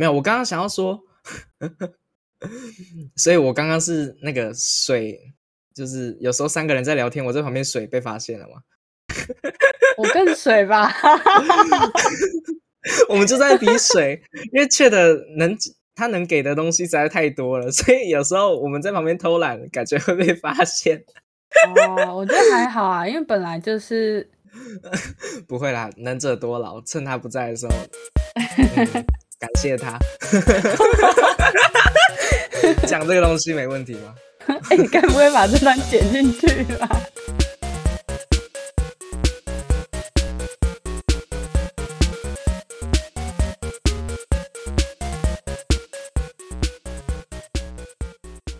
没有，我刚刚想要说，所以我刚刚是那个水，就是有时候三个人在聊天，我在旁边水被发现了嘛。我更水吧，我们就在比水，因为确的能他能给的东西实在太多了，所以有时候我们在旁边偷懒，感觉会被发现。哦，我觉得还好啊，因为本来就是 不会啦，能者多劳，趁他不在的时候，感谢他。讲这个东西没问题吗？哎，你该不会把这段剪进去吧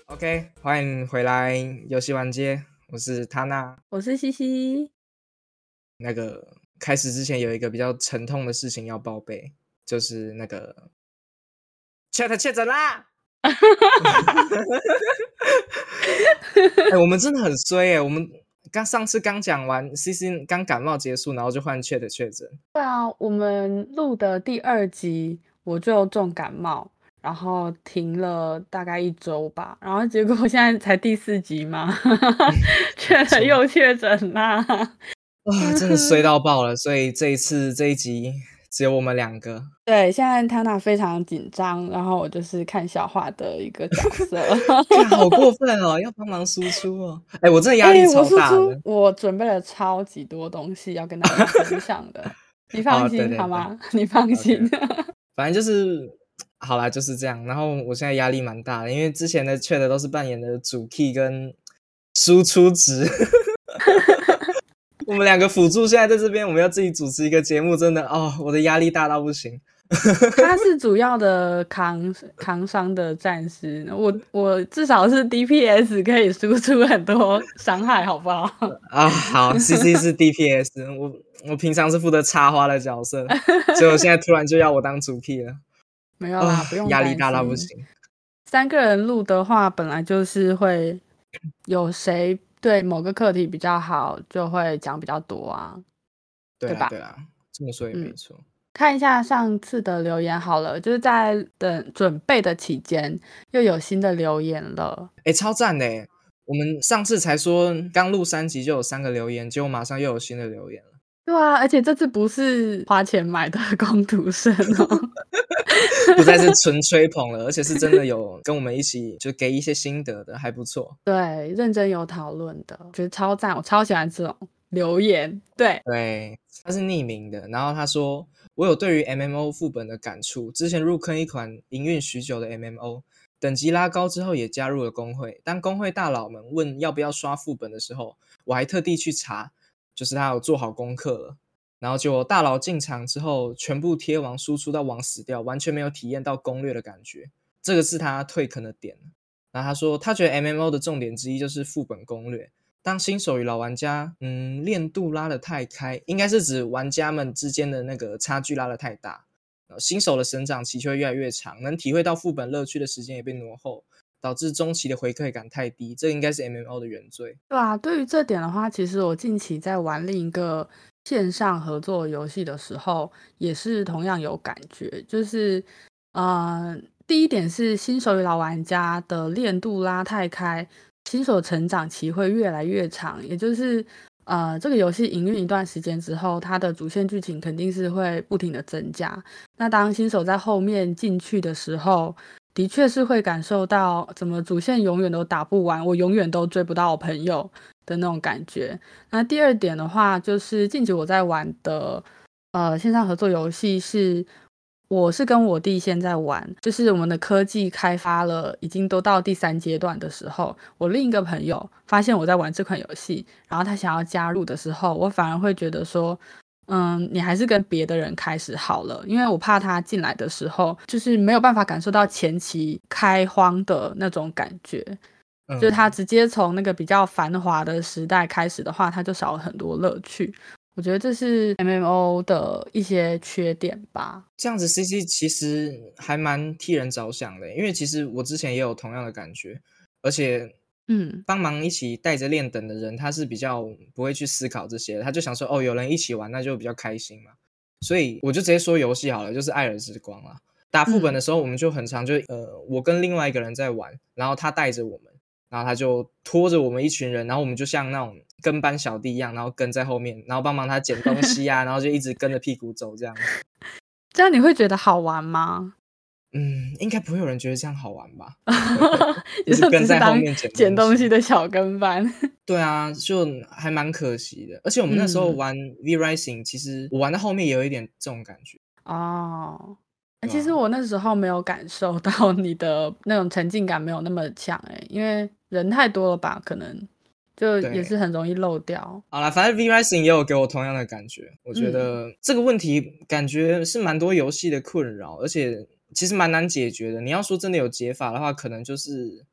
？OK，欢迎回来游戏玩街，我是塔娜，我是西西。那个开始之前有一个比较沉痛的事情要报备，就是那个 Chat 确诊啦！哎，我们真的很衰哎！我们刚上次刚讲完，C C 刚感冒结束，然后就换 Chat 确诊。对啊，我们录的第二集我就重感冒。然后停了大概一周吧，然后结果现在才第四集嘛，确诊又确诊啦，哇，真的衰到爆了！所以这一次这一集只有我们两个。对，现在 Tana 非常紧张，然后我就是看笑话的一个角色，好过分哦，要帮忙输出哦。哎，我真的压力超大的。我准备了超级多东西要跟大家分享的，你放心好吗？你放心。反正就是。好啦，就是这样。然后我现在压力蛮大的，因为之前的缺的都是扮演的主 key 跟输出值，我们两个辅助现在在这边，我们要自己主持一个节目，真的哦，我的压力大到不行。他是主要的扛扛伤的战士，我我至少是 DPS 可以输出很多伤害，好不好？啊，好，CC 是 DPS，我我平常是负责插花的角色，所以我现在突然就要我当主 key 了。没有啦，不用压力大到不行。三个人录的话，本来就是会有谁对某个课题比较好，就会讲比较多啊，对吧？对啊，这么说也没错。看一下上次的留言好了，就是在等准备的期间，又有新的留言了。哎，超赞的！我们上次才说刚录三集就有三个留言，结果马上又有新的留言了。对啊，而且这次不是花钱买的工读生哦。不再是纯吹捧了，而且是真的有跟我们一起就给一些心得的，还不错。对，认真有讨论的，觉得超赞，我超喜欢这种留言。对对，他是匿名的，然后他说我有对于 MMO 副本的感触，之前入坑一款营运许久的 MMO，等级拉高之后也加入了工会。当工会大佬们问要不要刷副本的时候，我还特地去查，就是他有做好功课了。然后就大佬进场之后，全部贴王输出到王死掉，完全没有体验到攻略的感觉。这个是他退坑的点。然后他说，他觉得 MMO 的重点之一就是副本攻略。当新手与老玩家，嗯，练度拉得太开，应该是指玩家们之间的那个差距拉得太大，新手的成长期就会越来越长，能体会到副本乐趣的时间也被挪后，导致中期的回馈感太低。这应该是 MMO 的原罪。对啊，对于这点的话，其实我近期在玩另一个。线上合作游戏的时候，也是同样有感觉。就是，呃，第一点是新手与老玩家的练度拉太开，新手成长期会越来越长。也就是，呃，这个游戏营运一段时间之后，它的主线剧情肯定是会不停的增加。那当新手在后面进去的时候，的确是会感受到，怎么主线永远都打不完，我永远都追不到我朋友。的那种感觉。那第二点的话，就是近期我在玩的呃线上合作游戏是，我是跟我弟现在玩，就是我们的科技开发了，已经都到第三阶段的时候，我另一个朋友发现我在玩这款游戏，然后他想要加入的时候，我反而会觉得说，嗯，你还是跟别的人开始好了，因为我怕他进来的时候，就是没有办法感受到前期开荒的那种感觉。就是他直接从那个比较繁华的时代开始的话，他就少了很多乐趣。我觉得这是 M M O 的一些缺点吧。这样子 C C 其实还蛮替人着想的，因为其实我之前也有同样的感觉，而且嗯，帮忙一起带着练等的人，他是比较不会去思考这些，他就想说哦，有人一起玩，那就比较开心嘛。所以我就直接说游戏好了，就是《爱尔之光》啊。打副本的时候，我们就很常就呃，我跟另外一个人在玩，然后他带着我们，然后他就拖着我们一群人，然后我们就像那种跟班小弟一样，然后跟在后面，然后帮忙他捡东西啊，然后就一直跟着屁股走这样。这样你会觉得好玩吗？嗯，应该不会有人觉得这样好玩吧？就是跟在后面捡捡东西的小跟班。对啊，就还蛮可惜的。而且我们那时候玩 V Rising，其实我玩到后面也有一点这种感觉。哦，其实我那时候没有感受到 你的那种沉浸感没有那么强哎，因为人太多了吧，可能就也是很容易漏掉。好了，反正 V Rising 也有给我同样的感觉。我觉得这个问题感觉是蛮多游戏的困扰，而且。其实蛮难解决的。你要说真的有解法的话，可能就是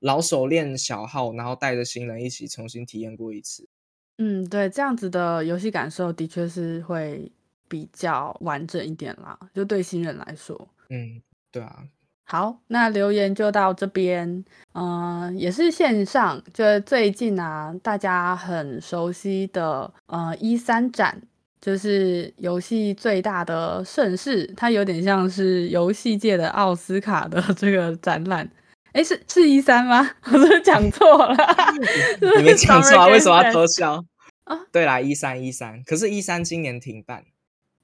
老手练小号，然后带着新人一起重新体验过一次。嗯，对，这样子的游戏感受的确是会比较完整一点啦。就对新人来说，嗯，对啊。好，那留言就到这边。嗯，也是线上，就最近啊，大家很熟悉的呃一三展。就是游戏最大的盛事，它有点像是游戏界的奥斯卡的 这个展览。哎，是是一三吗？我是讲错了？你没讲错啊？为什么要偷笑啊？对啦，一三一三，可是，一三今年停办。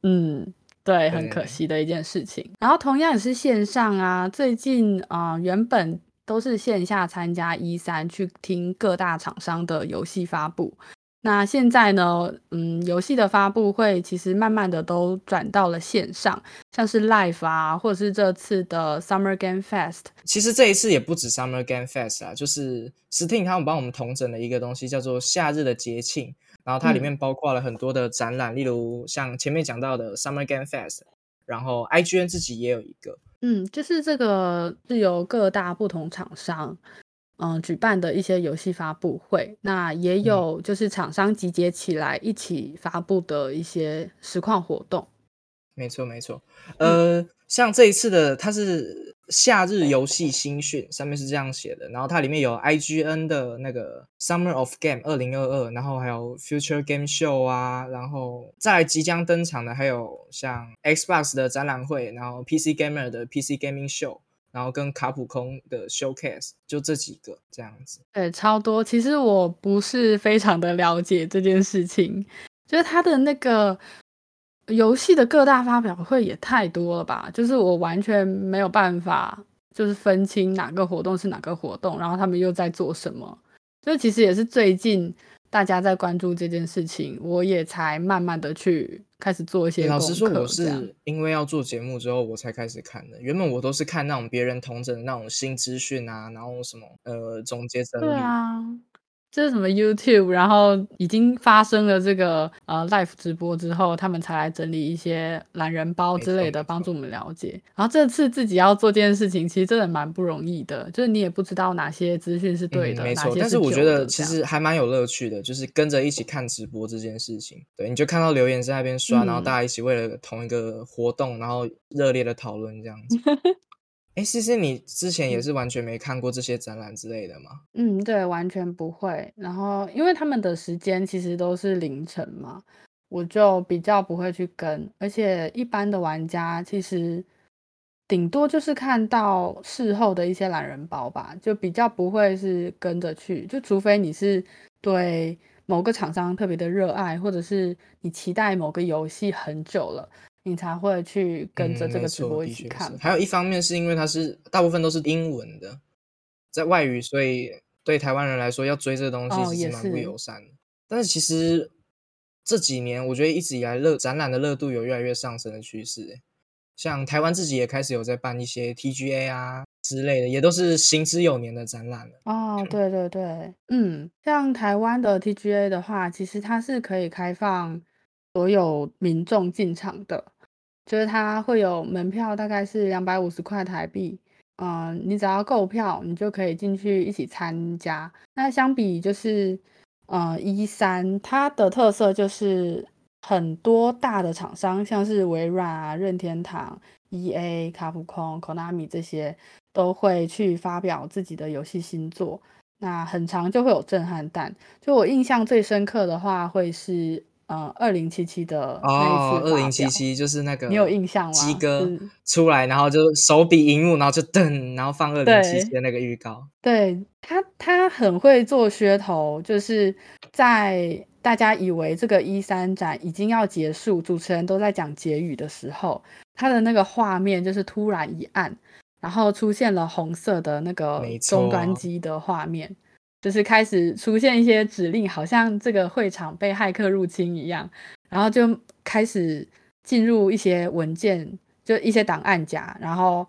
嗯，对，很可惜的一件事情。然后同样也是线上啊，最近啊，原本都是线下参加一三，去听各大厂商的游戏发布。那现在呢？嗯，游戏的发布会其实慢慢的都转到了线上，像是 Live 啊，或者是这次的 Summer Game Fest。其实这一次也不止 Summer Game Fest 啊，就是 Steam 他们帮我们统整了一个东西，叫做夏日的节庆。然后它里面包括了很多的展览，例如像前面讲到的 Summer Game Fest，然后 IGN 自己也有一个。嗯，就是这个是由各大不同厂商。嗯，举办的一些游戏发布会，那也有就是厂商集结起来一起发布的一些实况活动。没错，没错。呃，像这一次的，它是夏日游戏新讯，上面是这样写的。然后它里面有 IGN 的那个 Summer of Game 二零二二，然后还有 Future Game Show 啊，然后再即将登场的还有像 Xbox 的展览会，然后 PC Gamer 的 PC Gaming Show。然后跟卡普空的 showcase 就这几个这样子，对，超多。其实我不是非常的了解这件事情，就是他的那个游戏的各大发表会也太多了吧？就是我完全没有办法，就是分清哪个活动是哪个活动，然后他们又在做什么。就其实也是最近。大家在关注这件事情，我也才慢慢的去开始做一些。老实说，我是因为要做节目之后，我才开始看的。原本我都是看那种别人同整的那种新资讯啊，然后什么呃总结整理。对啊。这是什么 YouTube？然后已经发生了这个呃 Live 直播之后，他们才来整理一些懒人包之类的，帮助我们了解。然后这次自己要做这件事情，其实真的蛮不容易的，就是你也不知道哪些资讯是对的，没错。但是我觉得其实还蛮有乐趣的，就是跟着一起看直播这件事情。对，你就看到留言在那边刷，然后大家一起为了同一个活动，然后热烈的讨论这样子。哎，思思你之前也是完全没看过这些展览之类的吗？嗯，对，完全不会。然后，因为他们的时间其实都是凌晨嘛，我就比较不会去跟。而且，一般的玩家其实顶多就是看到事后的一些懒人包吧，就比较不会是跟着去。就除非你是对某个厂商特别的热爱，或者是你期待某个游戏很久了。你才会去跟着这个直播一起看。还有一方面是因为它是大部分都是英文的，在外语，所以对台湾人来说要追这个东西其实蛮不友善的。但是其实这几年，我觉得一直以来热展览的热度有越来越上升的趋势。像台湾自己也开始有在办一些 TGA 啊之类的，也都是行之有年的展览了。哦，对对对，嗯，像台湾的 TGA 的话，其实它是可以开放所有民众进场的。就是它会有门票，大概是两百五十块台币。嗯，你只要购票，你就可以进去一起参加。那相比就是，呃，一三它的特色就是很多大的厂商，像是微软啊、任天堂、E A、卡普空、Konami 这些，都会去发表自己的游戏新作。那很长就会有震撼弹。就我印象最深刻的话，会是嗯二零七七的那哦，一次二零七七就是那个你有印象吗？鸡哥出来，然后就手比荧幕，然后就噔，然后放二零七对七的那个预告。对他，他很会做噱头，就是在大家以为这个一三展已经要结束，主持人都在讲结语的时候，他的那个画面就是突然一暗，然后出现了红色的那个终端机的画面，就是开始出现一些指令，好像这个会场被骇客入侵一样，然后就开始进入一些文件，就一些档案夹，然后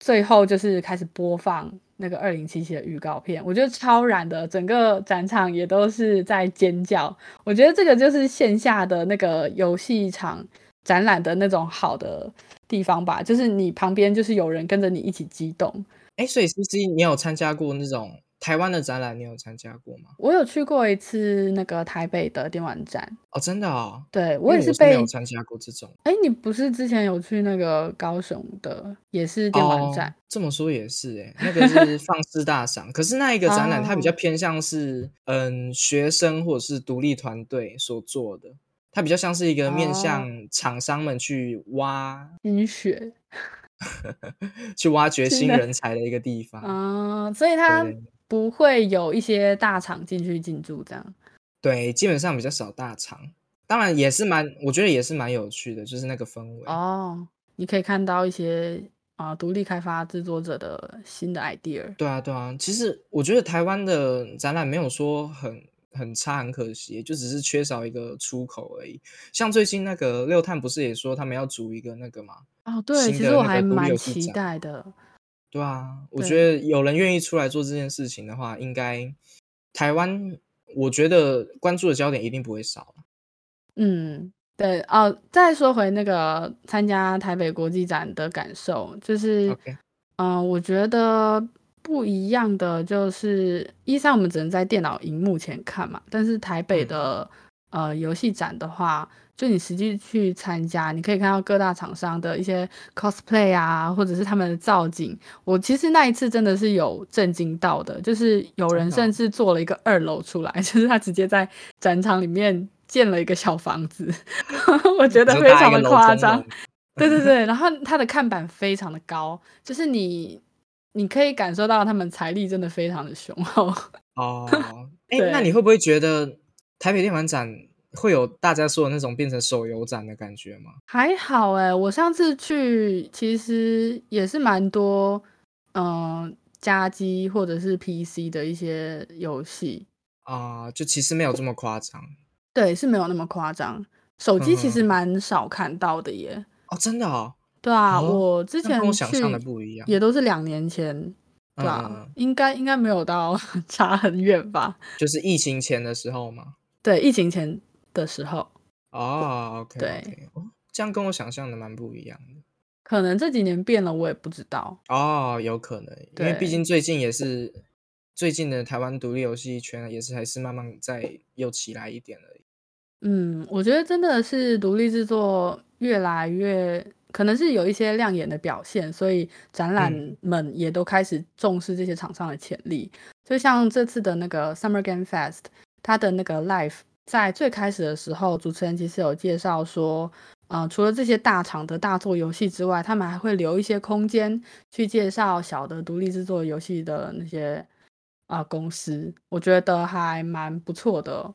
最后就是开始播放那个二零七七的预告片，我觉得超燃的，整个展场也都是在尖叫。我觉得这个就是线下的那个游戏场展览的那种好的地方吧，就是你旁边就是有人跟着你一起激动。哎，所以 C C 你有参加过那种台湾的展览？你有参加过吗？我有去过一次那个台北的电玩展，哦，真的哦，对我也是被没有参加过这种哎，你不是之前有去那个高雄的，也是电玩展？哦。这么说也是哎，那个是 放肆大赏，可是那一个展览它比较哦偏向是嗯学生或者是独立团队所做的，它比较像是一个面哦向厂商们去挖冰雪 去挖掘新人才的一个地方。啊、所以它对不会有一些大厂进去进驻这样。对，基本上比较少大厂，当然也是蛮，我觉得也是蛮有趣的，就是那个氛围。哦，你可以看到一些啊、独立开发制作者的新的 idea。对啊，对啊，其实我觉得台湾的展览没有说很很差，很可惜，就只是缺少一个出口而已。像最近那个六探不是也说他们要组一个那个嘛？哦，对，其实我还蛮期待的。对啊，我对觉得有人愿意出来做这件事情的话，应该台湾，我觉得关注的焦点一定不会少。嗯，对哦。再说回那个参加台北国际展的感受，就是嗯、我觉得不一样的就是，一三我们只能在电脑荧幕前看嘛，但是台北嗯的、呃游戏展的话，就你实际去参加，你可以看到各大厂商的一些 cosplay 啊，或者是他们的造景。我其实那一次真的是有震惊到的，就是有人甚至做了一个二楼出来，就是他直接在展场里面建了一个小房子，我觉得非常的夸张。对对对，然后它的看板非常的高，就是你你可以感受到他们财力真的非常的雄厚。哦，哎，那你会不会觉得台北电玩展会有大家说的那种变成手游展的感觉吗？还好哎，我上次去其实也是蛮多，嗯、家机或者是 PC 的一些游戏，啊、就其实没有这么夸张对，是没有那么夸张。手机其实嗯蛮少看到的耶。哦，真的哦，对啊，哦我之前跟我前想象的去不一样。也都是两年前，对嗯啊，应该应该没有到 差很远吧？就是疫情前的时候嘛。对，疫情前的时候，哦，OK，对这样跟我想象的蛮不一样的。可能这几年变了，我也不知道。哦，有可能，因为毕竟最近也是最近的台湾独立游戏圈也是还是慢慢在又起来一点而已。嗯，我觉得真的是独立制作越来越，可能是有一些亮眼的表现，所以展览嗯们也都开始重视这些厂商的潜力。就像这次的那个 Summer Game Fest，它的那个 live 在最开始的时候，主持人其实有介绍说，呃，除了这些大厂的大作游戏之外，他们还会留一些空间去介绍小的独立制作游戏的那些啊、公司，我觉得还蛮不错的。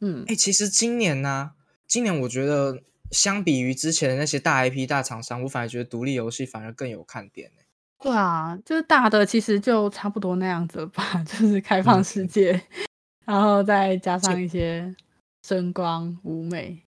嗯哎、，其实今年呢、今年我觉得相比于之前的那些大 IP 大厂商，我反而觉得独立游戏反而更有看点、欸。对啊，就是大的其实就差不多那样子吧，就是开放嗯世界，然后再加上一些声光舞美。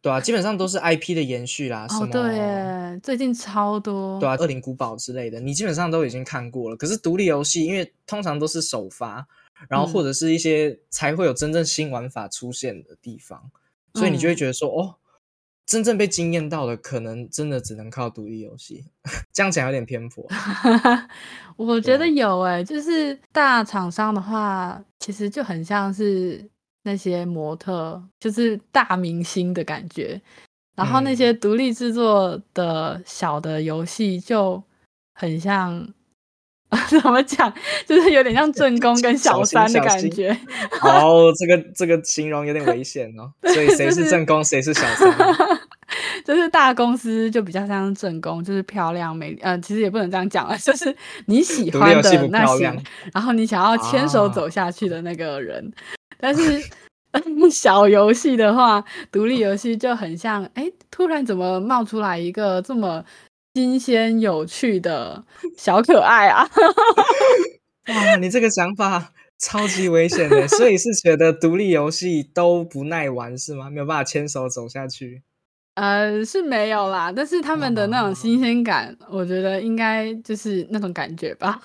对啊，基本上都是 IP 的延续啦，什哦，么对耶，最近超多。对啊，恶灵古堡之类的，你基本上都已经看过了。可是独立游戏，因为通常都是首发，然后嗯或者是一些才会有真正新玩法出现的地方，所以你就会嗯觉得说，哦，真正被惊艳到的，可能真的只能靠独立游戏。这样讲有点偏颇。我觉得对有诶、就是大厂商的话，其实就很像是那些模特，就是大明星的感觉。然后那嗯些独立制作的小的游戏就很像，怎么讲？就是有点像正宫跟小三的感觉。哦，这个这个形容有点危险哦。所以谁是正宫，谁是小三？就是大公司就比较像正宫，就是漂亮美。呃，其实也不能这样讲了，就是你喜欢的那些，然后你想要牵手走下去的那个人。但是小游戏的话，独立游戏就很像，哎，突然怎么冒出来一个这么。新鲜有趣的小可爱啊！哇，你这个想法超级危险的，所以是觉得独立游戏都不耐玩是吗？没有办法牵手走下去？呃，是没有啦，但是他们的那种新鲜感，我觉得应该就是那种感觉吧。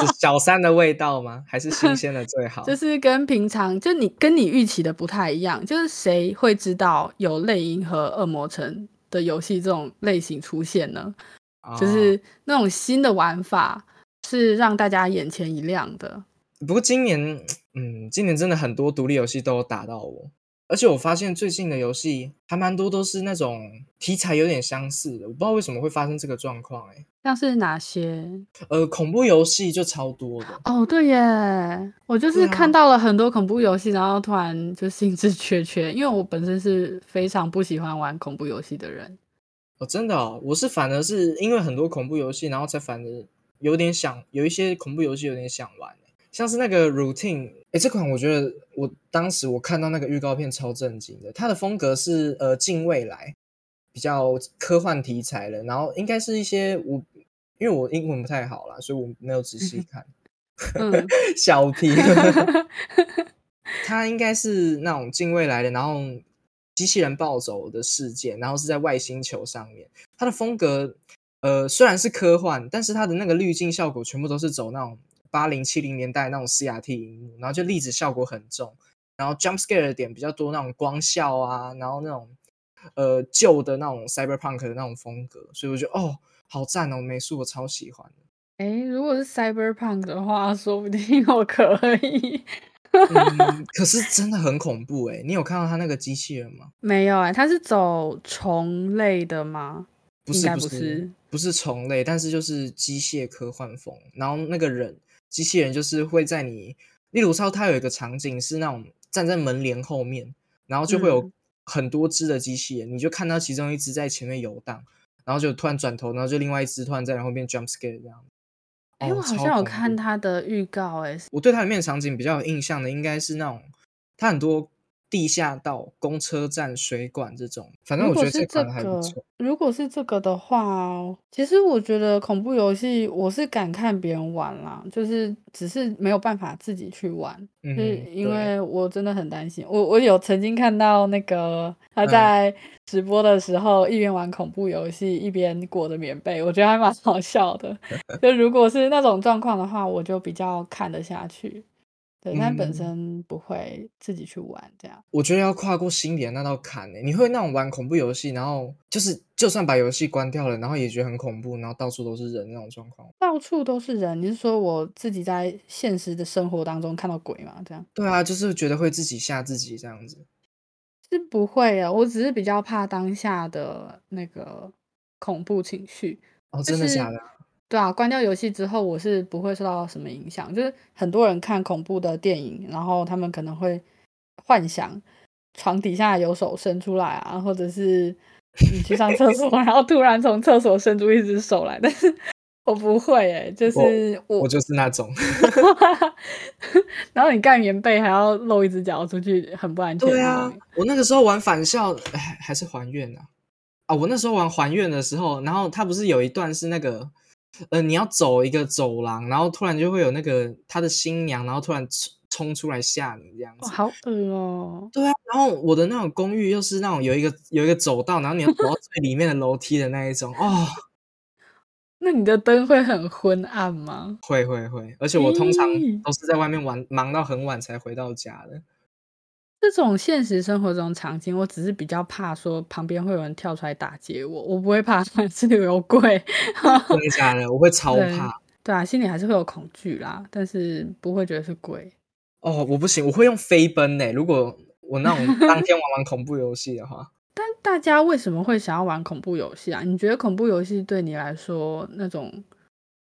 是 小三的味道吗？还是新鲜的最好？就 是跟平常就你跟你预期的不太一样，就是谁会知道有泪鹰和恶魔城？的游戏这种类型出现呢，就是那种新的玩法是让大家眼前一亮的。不过今年，嗯，今年真的很多独立游戏都有打到我，而且我发现最近的游戏还蛮多都是那种题材有点相似的，我不知道为什么会发生这个状况，哎。像是哪些？呃，恐怖游戏就超多的哦。对耶，我就是看到了很多恐怖游戏，然后突然就兴致缺缺，因为我本身是非常不喜欢玩恐怖游戏的人。哦，真的哦，我是反而是因为很多恐怖游戏，然后才反而有点想有一些恐怖游戏有点想玩，像是那个 Routine，哎，这款我觉得我当时我看到那个预告片超震惊的，它的风格是呃近未来。比较科幻题材的，然后应该是一些我，因为我英文不太好啦，所以我没有仔细看。小皮，它应该是那种近未来的，然后机器人暴走的事件，然后是在外星球上面。它的风格，呃，虽然是科幻，但是它的那个滤镜效果全部都是走那种八零七零年代那种 CRT 荧幕，然后就粒子效果很重，然后 jump scare 的点比较多，那种光效啊，然后那种。呃，旧的那种 cyberpunk 的那种风格，所以我觉得哦，好赞哦，美术我超喜欢的。哎，如果是 cyberpunk 的话，说不定我可以。可是真的很恐怖哎，你有看到他那个机器人吗？没有哎，他是走虫类的吗？不是，不是，不是虫类，但是就是机械科幻风。然后那个人机器人就是会在你，例如说，它有一个场景是那种站在门帘后面，然后就会有。很多只的机器人，你就看到其中一只在前面游荡，然后就突然转头，然后就另外一只突然在后面 jump scare 这样。哎，我好像有看它的预告，哎，我对它里面场景比较有印象的，应该是那种它很多。地下道、公车站、水管这种，反正我觉得这款还不错。如果是这个的话，其实我觉得恐怖游戏我是敢看别人玩啦，就是只是没有办法自己去玩，是因为我真的很担心。我我有曾经看到那个他在直播的时候一边玩恐怖游戏一边裹着棉被，我觉得还蛮好笑的。就如果是那种状况的话，我就比较看得下去。对，但本身不会自己去玩这样。我觉得要跨过心里的那道坎呢。你会那种玩恐怖游戏，然后就是就算把游戏关掉了，然后也觉得很恐怖，然后到处都是人那种状况。到处都是人，你是说我自己在现实的生活当中看到鬼吗？这样？对啊，就是觉得会自己吓自己这样子。是不会啊，我只是比较怕当下的那个恐怖情绪。哦，真的假的？对啊，关掉游戏之后，我是不会受到什么影响。就是很多人看恐怖的电影，然后他们可能会幻想床底下有手伸出来啊，或者是你去上厕所，然后突然从厕所伸出一只手来。但是我不会，哎，就是我我就是那种。然后你盖棉被还要露一只脚出去，很不安全。对啊，我那个时候玩返校，哎，还是还愿啊。啊，我那时候玩还愿的时候，然后它不是有一段是那个。呃，你要走一个走廊，然后突然就会有那个他的新娘，然后突然冲冲出来吓你这样子，好恶哦。对啊，然后我的那种公寓又是那种有一个有一个走道，然后你要走到最里面的楼梯的那一种哦。那你的灯会很昏暗吗？会会会，而且我通常都是在外面玩，忙到很晚才回到家的。这种现实生活中场景，我只是比较怕说旁边会有人跳出来打劫我，我不会怕这里 有鬼。真的假的？我会超怕。对啊，心里还是会有恐惧啦，但是不会觉得是鬼。哦，我不行，我会用飞奔呢。如果我那种当天玩玩恐怖游戏的话。但大家为什么会想要玩恐怖游戏啊？你觉得恐怖游戏对你来说那种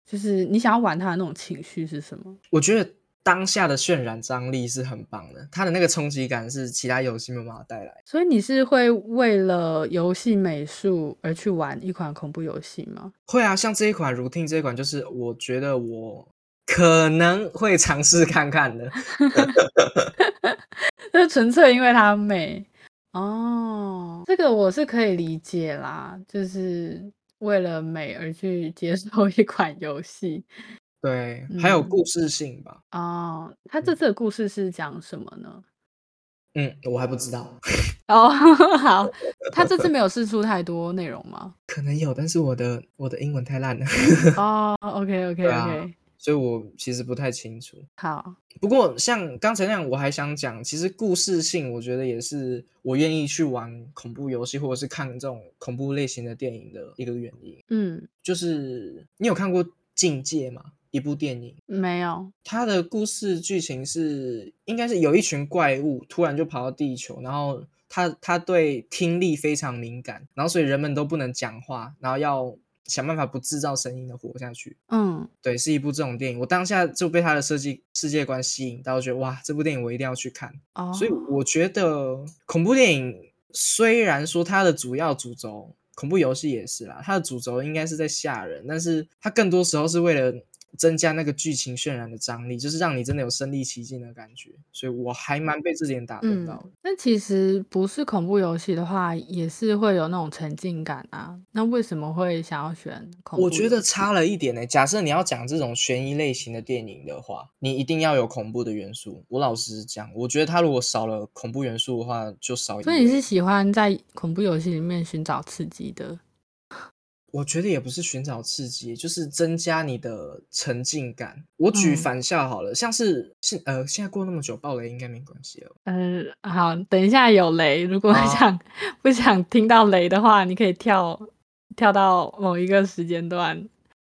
就是你想要玩它的那种情绪是什么？我觉得当下的渲染张力是很棒的，它的那个冲击感是其他游戏没有办法带来。所以你是会为了游戏美术而去玩一款恐怖游戏吗？会啊，像这一款《如听》这一款，就是我觉得我可能会尝试看看的。就纯粹因为它美哦，这个我是可以理解啦，就是为了美而去接受一款游戏。对，还有故事性吧。哦，他这次的故事是讲什么呢？嗯，我还不知道。哦，好，他这次没有试出太多内容吗？可能有，但是我的我的英文太烂了。哦，OK OK OK。所以我其实不太清楚。好，不过像刚才那样，我还想讲，其实故事性，我觉得也是我愿意去玩恐怖游戏或者是看这种恐怖类型的电影的一个原因。嗯，就是你有看过《境界》吗？一部电影？没有。它的故事剧情是，应该是有一群怪物突然就跑到地球，然后它它对听力非常敏感，然后所以人们都不能讲话，然后要。想办法不制造声音的活下去。嗯，对，是一部这种电影。我当下就被它的设计世界观吸引到，觉得哇，这部电影我一定要去看。哦，所以我觉得恐怖电影虽然说它的主要主轴，恐怖游戏也是啦，它的主轴应该是在吓人，但是它更多时候是为了。增加那个剧情渲染的张力，就是让你真的有身临其境的感觉，所以我还蛮被这点打动到。那其实不是恐怖游戏的话，也是会有那种沉浸感啊。那为什么会想要选恐怖？我觉得差了一点呢。假设你要讲这种悬疑类型的电影的话，你一定要有恐怖的元素。我老实讲，我觉得它如果少了恐怖元素的话，就少。所以你是喜欢在恐怖游戏里面寻找刺激的？我觉得也不是寻找刺激，就是增加你的沉浸感。我举反校好了，像是现呃现在过那么久爆雷应该没关系了。嗯，好，等一下有雷，如果想不想听到雷的话，你可以跳跳到某一个时间段，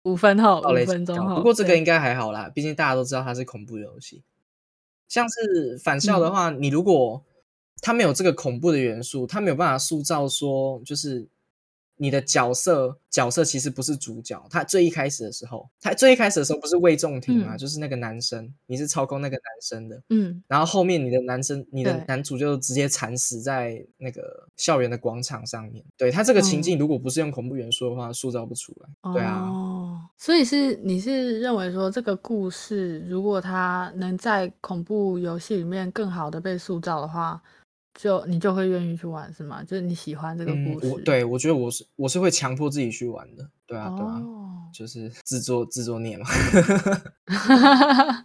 五分后、五分钟后。不过这个应该还好啦，毕竟大家都知道它是恐怖游戏。像是反校的话，你如果它没有这个恐怖的元素，它没有办法塑造说就是。你的角色角色其实不是主角，他最一开始的时候，他最一开始的时候不是魏仲廷嘛，就是那个男生，你是操控那个男生的，嗯，然后后面你的男生，你的男主就直接惨死在那个校园的广场上面，对他这个情境如果不是用恐怖元素的话，塑造不出来，对啊，哦，所以是你是认为说这个故事如果他能在恐怖游戏里面更好的被塑造的话。就你就会愿意去玩是吗？就是你喜欢这个故事？我对，我觉得我是我是会强迫自己去玩的。对啊，对啊，就是自作自作孽嘛。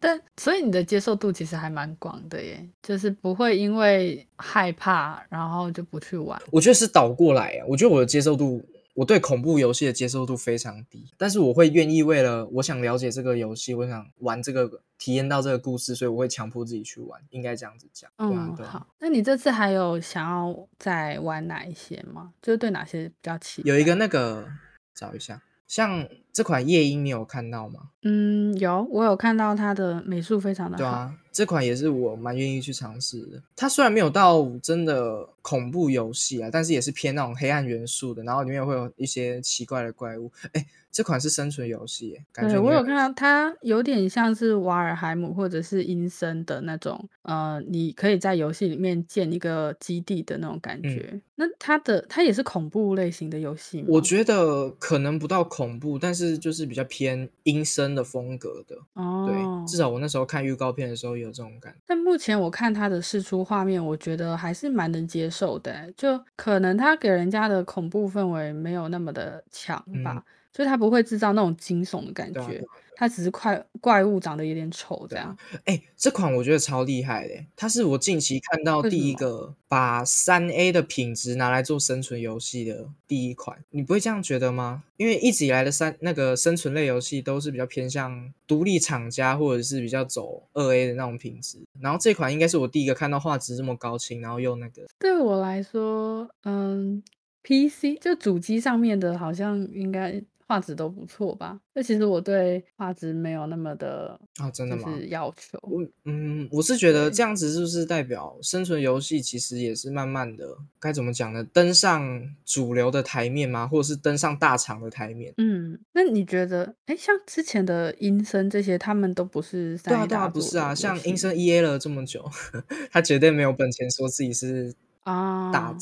但所以你的接受度其实还蛮广的耶，就是不会因为害怕然后就不去玩。我觉得是倒过来啊，我觉得我的接受度。我对恐怖游戏的接受度非常低，但是我会愿意为了我想了解这个游戏，我想玩这个，体验到这个故事，所以我会强迫自己去玩，应该这样子讲。嗯，好，那你这次还有想要再玩哪一些吗？就是对哪些比较期有一个那个找一下。像这款夜莺，你有看到吗？嗯，有，我有看到它的美术非常的好。对啊，这款也是我蛮愿意去尝试的。它虽然没有到真的恐怖游戏啊，但是也是偏那种黑暗元素的，然后里面会有一些奇怪的怪物。哎。这款是生存游戏，感觉我有看到它有点像是瓦尔海姆或者是阴森的那种，呃，你可以在游戏里面建一个基地的那种感觉。那它的它也是恐怖类型的游戏吗？我觉得可能不到恐怖，但是就是比较偏阴森的风格的。哦，对，至少我那时候看预告片的时候有这种感觉。但目前我看他的试出画面，我觉得还是蛮能接受的，就可能他给人家的恐怖氛围没有那么的强吧。所以它不会制造那种惊悚的感觉，它只是怪怪物长得有点丑这样。哎，这款我觉得超厉害的，它是我近期看到第一个把三 A 的品质拿来做生存游戏的第一款。你不会这样觉得吗？因为一直以来的三那个生存类游戏都是比较偏向独立厂家或者是比较走二 A 的那种品质，然后这款应该是我第一个看到画质这么高清，然后又那个。对我来说，嗯，PC 就主机上面的好像应该。画质都不错吧。那其实我对画质没有那么的啊，真的吗？就是要求。我嗯，我是觉得对这样子是不是代表生存游戏其实也是慢慢的该怎么讲呢？登上主流的台面吗？或者是登上大厂的台面？嗯，那你觉得，哎，像之前的阴森这些，他们都不是三对啊对啊，大不是啊，像阴森 EA 了这么久，他绝对没有本钱说自己是啊大啊。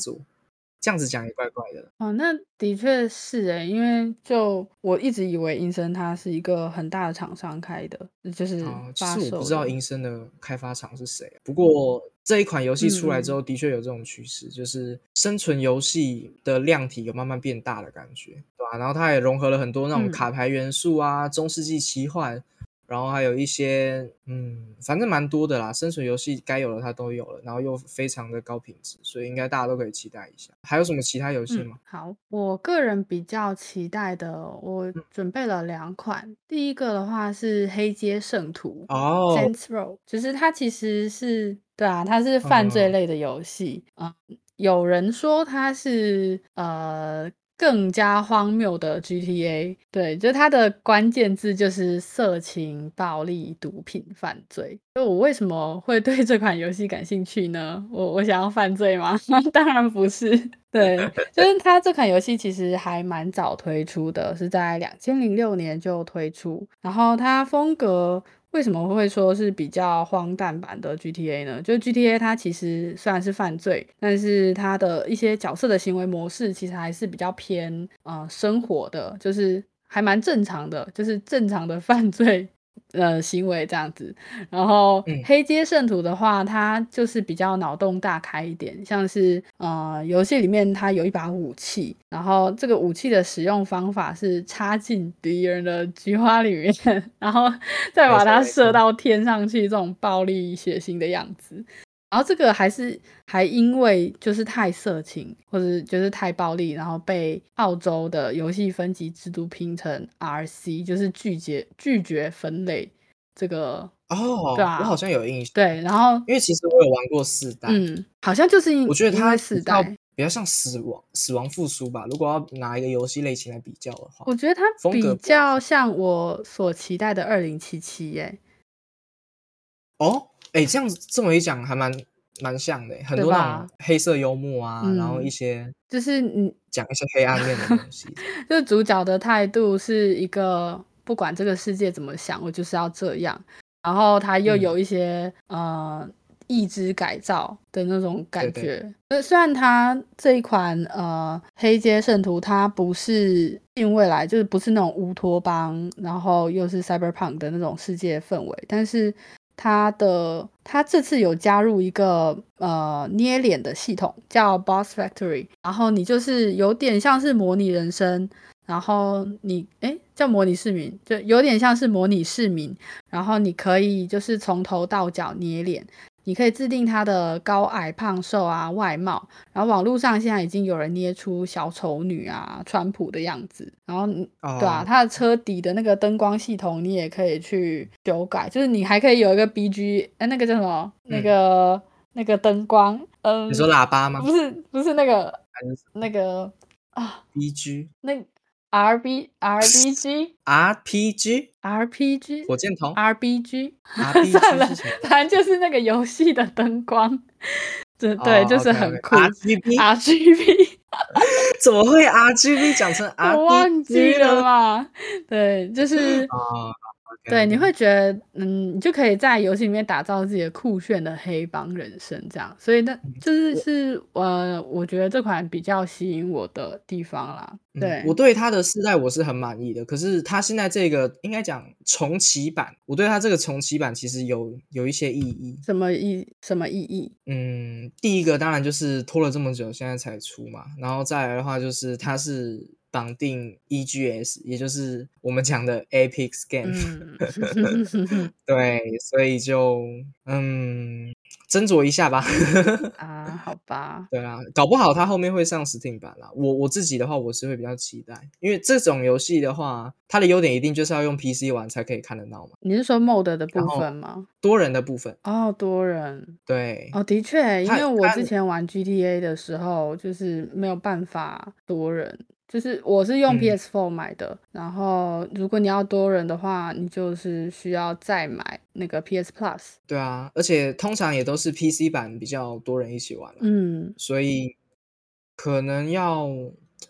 作，这样子讲也怪怪的。哦，那的确是诶，因为就我一直以为英森它是一个很大的厂商开的，就是哦，其实我不知道的。阴森的开发厂是谁啊，不过这一款游戏出来之后，的确有这种趋势，就是生存游戏的量体有慢慢变大的感觉，对吧、然后它也融合了很多那种嗯，卡牌元素啊，中世纪奇幻，然后还有一些嗯，反正蛮多的啦。生存游戏该有的它都有了，然后又非常的高品质，所以应该大家都可以期待一下。还有什么其他游戏嗯，吗？好，我个人比较期待的，我嗯，准备了两款。第一个的话是《黑街圣徒》哦，（Saints Row），就是它其实是，对啊，它是犯罪嗯，类的游戏。嗯，有人说它是呃更加荒谬的 GTA，对，就它的关键字就是色情、暴力、毒品、犯罪。就我为什么会对这款游戏感兴趣呢？我我想要犯罪吗？当然不是。对，就是它这款游戏其实还蛮早推出的，是在两千零六年就推出。然后它风格为什么会说是比较荒诞版的 GTA 呢？就是 GTA 它其实虽然是犯罪，但是它的一些角色的行为模式其实还是比较偏呃生活的，就是还蛮正常的，就是正常的 犯罪。呃，行为这样子，然后嗯，黑街圣徒的话，它就是比较脑洞大开一点，像是呃，游戏里面它有一把武器，然后这个武器的使用方法是插进敌人的菊花里面，然后再把它，射到天上去，这种暴力血腥的样子。然后这个还是还因为就是太色情或者就是太暴力，然后被澳洲的游戏分级制度拼成 RC，就是拒绝拒绝分类这个，哦对啊，我好啊，像有印象，对，然后因为其实我有玩过四代，嗯，好像就是因我觉得它四代，比较像死亡死亡复苏吧。如果要拿一个游戏类型来比较的话，我觉得它比较像。像我所期待的二零七七耶，哦，哎，这样子这么一讲，还蛮蛮像的欸，很多那种？黑色幽默啊，然后一嗯，些就是你讲一些黑暗面的东西，就是主角的态度是一个不管这个世界怎么想，我就是要这样。然后他又嗯，有一些呃意志改造的那种感觉。那，虽然它这一款呃黑街圣徒它不是近未来，就是不是那种乌托邦，然后又是 cyberpunk 的那种世界氛围，但是它的它这次有加入一个呃捏脸的系统，叫 Boss Factory，然后你就是有点像是模拟人生。然后你诶叫模拟市民，就有点像是模拟市民。然后你可以就是从头到脚捏脸，你可以制定他的高矮胖瘦啊外貌。然后网络上现在已经有人捏出小丑女啊川普的样子。然后你对啊，他，的车底的那个灯光系统你也可以去修改，就是你还可以有一个 BG，哎那个叫什么？那嗯，个那个灯光，嗯你说嗯，喇叭吗？不是不是那个是那个啊。BG、那 R B R B G RPG、R P G 火箭筒、R B G，算了？反正就是那个游戏的灯光，对对，哦就是很酷。RGB R G B，怎么会 RGB 讲成 R 我忘记了？嘛。对，就是对，你会觉得，嗯，你就可以在游戏里面打造自己的酷炫的黑帮人生，这样。所以那嗯就是是呃，我觉得这款比较吸引我的地方啦。嗯，对，我对它的世代我是很满意的，可是它现在这个应该讲重启版，我对它这个重启版其实有有一些意义。什么意什么意义？嗯，第一个当然就是拖了这么久，现在才出嘛，然后再来的话就是它是绑定 EGS，也就是我们讲的 Apex Game，嗯，对，所以就嗯斟酌一下吧。啊，好吧，对啊，搞不好它后面会上 Steam 版啦。我我自己的话，我是会比较期待，因为这种游戏的话，它的优点一定就是要用 PC 玩才可以看得到嘛。你是说 mod 的部分吗？多人的部分，哦，多人。对，哦，的确，因为我之前玩 GTA 的时候，就是没有办法多人，就是我是用嗯 PS4 买的，然后如果你要多人的话，你就是需要再买那个 PS Plus。对啊，而且通常也都是 PC 版比较多人一起玩嘛，嗯，所以可能要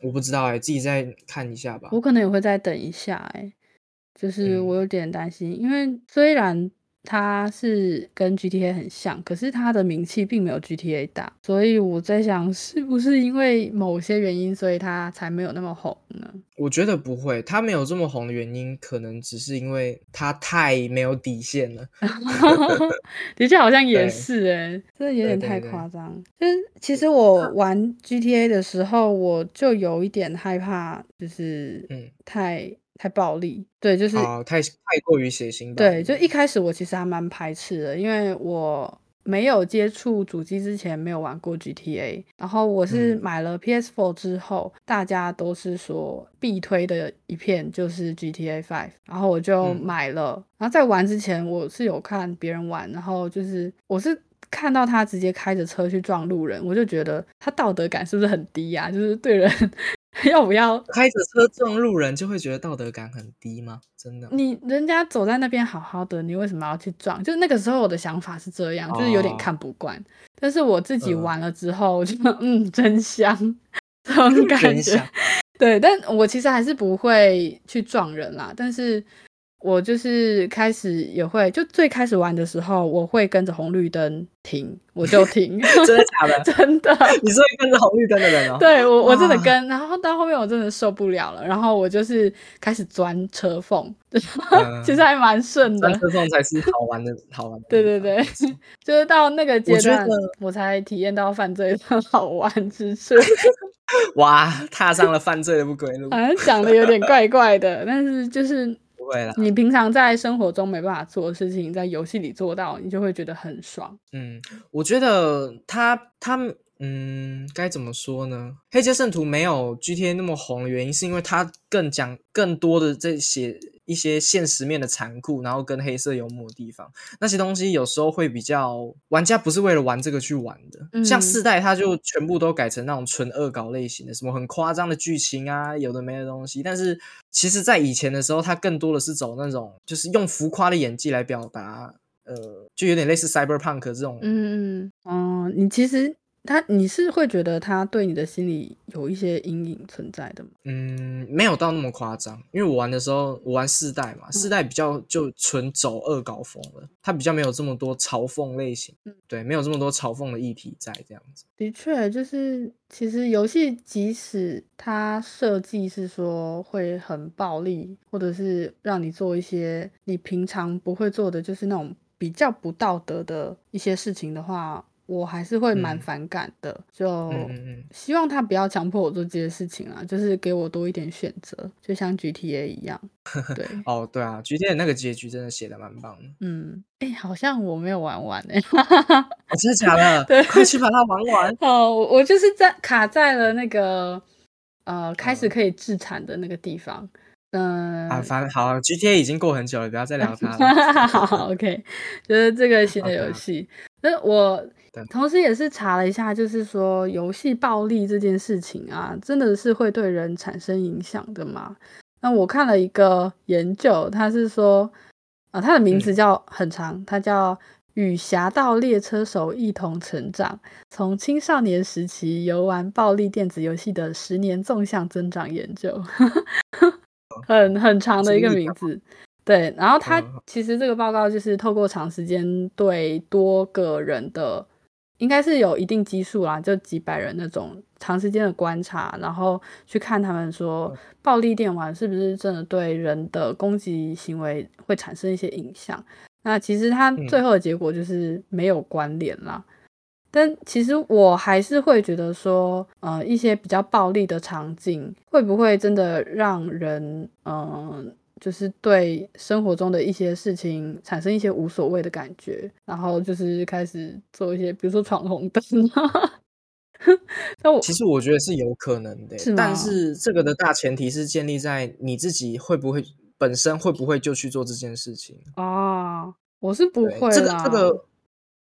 我不知道哎、自己再看一下吧。我可能也会再等一下、欸，就是嗯我有点担心，因为虽然它是跟 GTA 很像，可是它的名气并没有 GTA 大，所以我在想，是不是因为某些原因，所以它才没有那么红呢？我觉得不会，他没有这么红的原因，可能只是因为他太没有底线了。的确好像也是哎、真的有点太夸张。就是其实我玩 GTA 的时候，我就有一点害怕，就是嗯，太太暴力。对，就是啊、太太过于血腥吧。对，就一开始我其实还蛮排斥的，因为我没有接触主机之前没有玩过 GTA，然后我是嗯买了 PS4 之后，大家都是说必推的一片就是 GTA 5，然后我就嗯买了。然后在玩之前，我是有看别人玩，然后就是我是。看到他直接开着车去撞路人，我就觉得他道德感是不是很低呀、就是对人要不要开着车撞路人就会觉得道德感很低吗？真的？你人家走在那边好好的，你为什么要去撞？就那个时候我的想法是这样，就是有点哦看不惯。但是我自己嗯玩了之后，我就嗯，真香，这种 感觉真香。对，但我其实还是不会去撞人啦。但是我就是开始也会，就最开始玩的时候，我会跟着红绿灯停，我就停，真的假的？真的。你是会跟着红绿灯的人哦？对我，我真的跟，然后到后面我真的受不了了，然后我就是开始钻车缝，嗯其实还蛮顺的钻。车缝才是好玩的，好玩的。对对对，就是到那个阶段得，我才体验到犯罪的好玩之处。哇，踏上了犯罪的不归路。好像讲的有点怪怪的，但是就是不会啦，你平常在生活中没办法做的事情，在游戏里做到，你就会觉得很爽。嗯，我觉得他他嗯，该怎么说呢？黑街圣徒没有 GTA 那么红的原因，是因为它更讲更多的这些一些现实面的残酷，然后跟黑色幽默的地方，那些东西有时候会比较玩家不是为了玩这个去玩的。像嗯四代，它就全部都改成那种纯恶搞类型的，什么很夸张的剧情啊，有的没的东西。但是其实，在以前的时候，它更多的是走那种就是用浮夸的演技来表达。呃，就有点类似 cyberpunk 这种嗯嗯哦，你其实他你是会觉得他对你的心里有一些阴影存在的吗？嗯，没有到那么夸张，因为我玩的时候，我玩四代嘛，四代比较就纯走恶搞风了，它比较没有这么多嘲讽类型，嗯对，没有这么多嘲讽的议题在这样子。的确，就是其实游戏即使它设计是说会很暴力，或者是让你做一些你平常不会做的，就是那种比较不道德的一些事情的话，我还是会蛮嗯反感的。就希望他不要强迫我做这些事情啊，就是给我多一点选择，就像 GTA 一样。对，哦，对啊，GTA 的那个结局真的写的蛮棒的。嗯，哎、好像我没有玩完哎、哦，真的假的？对快去把它玩完。哦，我我就是在卡在了那个呃开始嗯可以自产的那个地方。嗯、啊，反正好，GTA 已经过很久了，不要再聊它了。好，OK，就是这个新的游戏。那我对同时也是查了一下，就是说游戏暴力这件事情啊，真的是会对人产生影响的吗？那我看了一个研究，它是说，啊、它的名字叫很长，它叫。与侠盗猎车手一同成长，从青少年时期游玩暴力电子游戏的十年纵向增长研究，很很长的一个名字。对，然后他嗯其实这个报告就是透过长时间对多个人的，应该是有一定基数啦，就几百人那种长时间的观察，然后去看他们说暴力电玩是不是真的对人的攻击行为会产生一些影响。那其实它嗯最后的结果就是没有关联啦。但其实我还是会觉得说，呃，一些比较暴力的场景，会不会真的让人，嗯、就是对生活中的一些事情产生一些无所谓的感觉，然后就是开始做一些，比如说闯红灯啊。那我其实我觉得是有可能的，是吗但是这个的大前提是建立在你自己会不会本身会不会就去做这件事情。啊，我是不对这个会啦。这个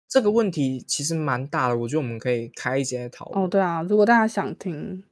这个问题其实蛮大的，我觉得我们可以开一节讨论。哦，对啊，如果大家想听，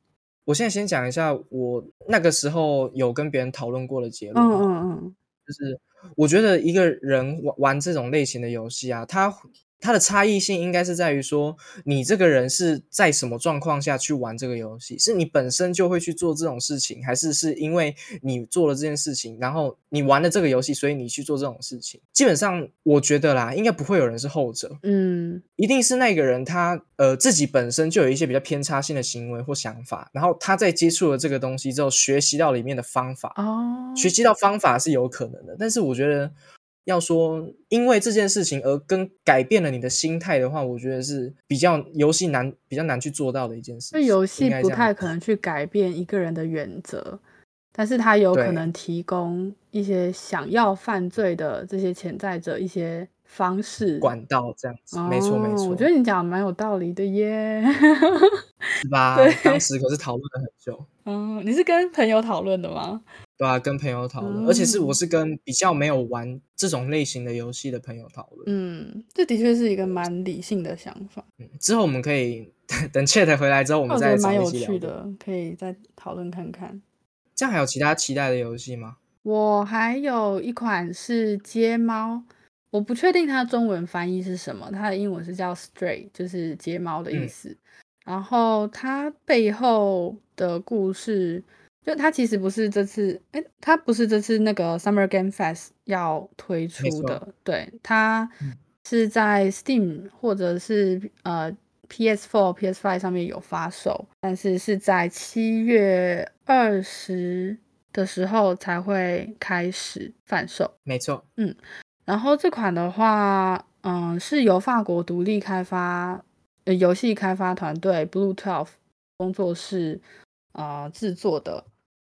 我现在先讲一下我那个时候有跟别人讨论过的结论。嗯嗯嗯，就是我觉得一个人玩玩这种类型的游戏啊，他它的差异性应该是在于说，你这个人是在什么状况下去玩这个游戏？是你本身就会去做这种事情，还是是因为你做了这件事情，然后你玩了这个游戏，所以你去做这种事情？基本上，我觉得啦，应该不会有人是后者，嗯一定是那个人他呃自己本身就有一些比较偏差性的行为或想法，然后他在接触了这个东西之后，学习到里面的方法，哦，学习到方法是有可能的，但是我觉得要说因为这件事情而跟改变了你的心态的话，我觉得是比较游戏难比较难去做到的一件事情。这游戏不太可能去改变一个人的原则，但是它有可能提供一些想要犯罪的这些潜在者一些方式。管道这样子，没错没错，哦我觉得你讲的蛮有道理的耶。是吧 对？当时可是讨论了很久，嗯，你是跟朋友讨论的吗？对啊，跟朋友讨论，而且是我嗯是跟比较没有玩这种类型的游戏的朋友讨论。嗯，这的确是一个蛮理性的想法，嗯，之后我们可以 等 Chat 回来之后，我我们再找觉得蛮有。趣的，可以再讨论看看。这样还有其他期待的游戏吗？我还有一款是街猫，我不确定它中文翻译是什么，它的英文是叫 Stray，就是街猫的意嗯思。然后它背后的故事，就它其实不是这次，哎，它不是这次那个 Summer Game Fest 要推出的，对，它嗯是在 Steam 或者是呃 PS4、PS5 上面有发售，但是是在七月二十的时候才会开始贩售。没错，嗯然后这款的话，嗯，是由法国独立开发呃游戏开发团队 Blue Twelve 工作室呃制作的。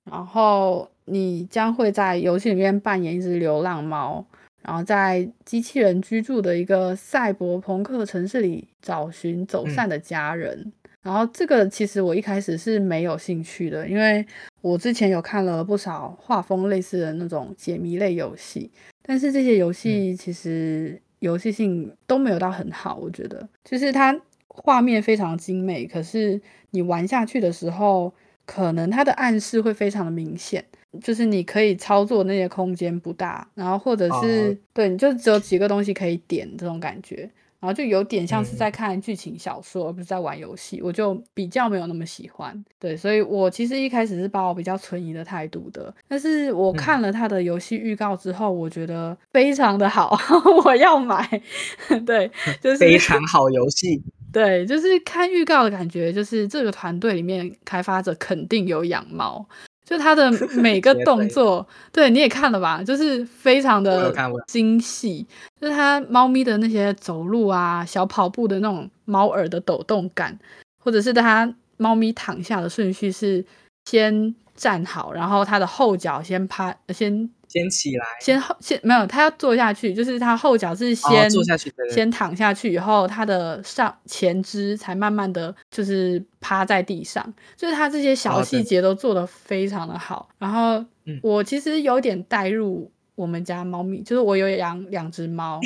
然后你将会在游戏里面扮演一只流浪猫，然后在机器人居住的一个赛博朋克城市里找寻走散的家人。然后这个其实我一开始是没有兴趣的，因为我之前有看了不少画风类似的那种解谜类游戏，但是这些游戏其实游戏性都没有到很好，我觉得就是它画面非常精美，可是你玩下去的时候，可能它的暗示会非常的明显，就是你可以操作那些空间不大，然后或者是、哦对，你就只有几个东西可以点这种感觉。然后就有点像是嗯在看剧情小说，而不是在玩游戏，我就比较没有那么喜欢。对，所以我其实一开始是抱我比较存疑的态度的，但是我嗯看了他的游戏预告之后，我觉得非常的好，我要买。对，就是非常好游戏。对，就是看预告的感觉，就是这个团队里面开发者肯定有养猫，就他的 每个动作，对你也看了吧，就是非常的精细，就是它猫咪的那些走路啊、小跑步的那种猫耳的抖动感，或者是它猫咪躺下的顺序是先站好，然后它的后脚先趴，先先起来，先后先没有，它要坐下去，就是它后脚是哦先、坐下去对对先躺下去以后，它的上前肢才慢慢的就是趴在地上，就是它这些小细节都做得非常的好。然后嗯。我其实有点带入我们家猫咪，就是我有养两只猫，